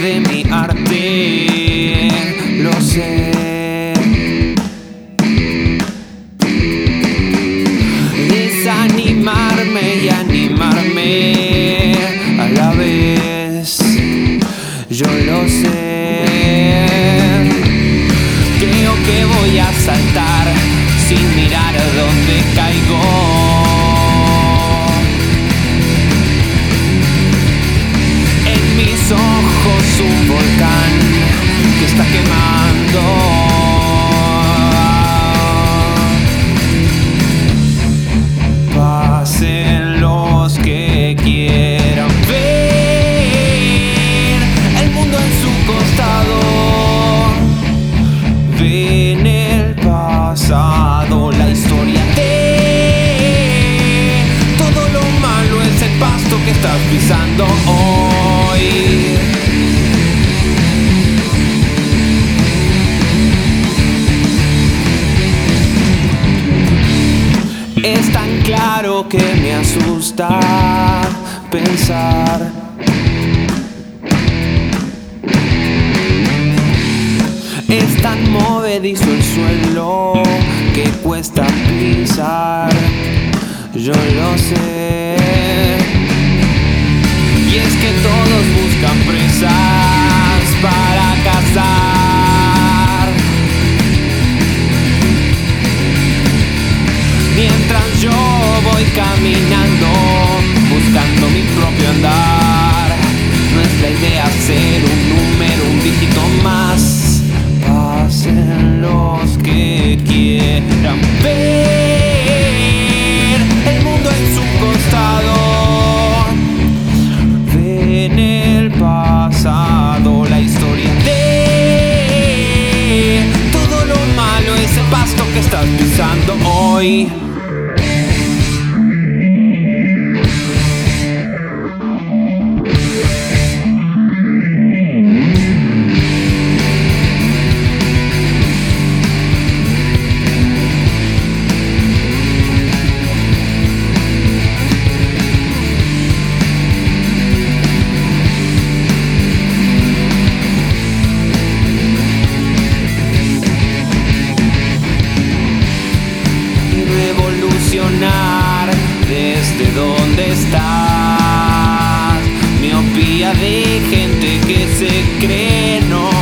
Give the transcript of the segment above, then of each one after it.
de mi está quemando. Es tan claro que me asusta pensar. Es tan movedizo el suelo que cuesta pisar. Yo lo sé. Y es que todos buscan presas caminando, buscando mi propio andar. No es la idea ser un número, un dígito más. Pasen los que quieran ver el mundo en su costado. Ven el pasado, la historia de todo lo malo, ese pasto que estás pisando hoy. Estás. Miopía de gente que se cree normal.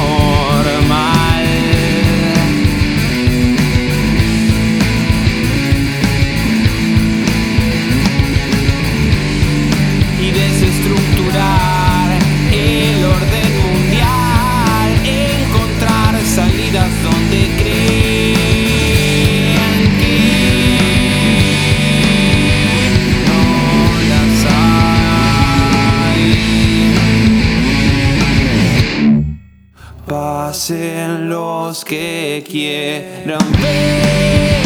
pasen los que quieran ver.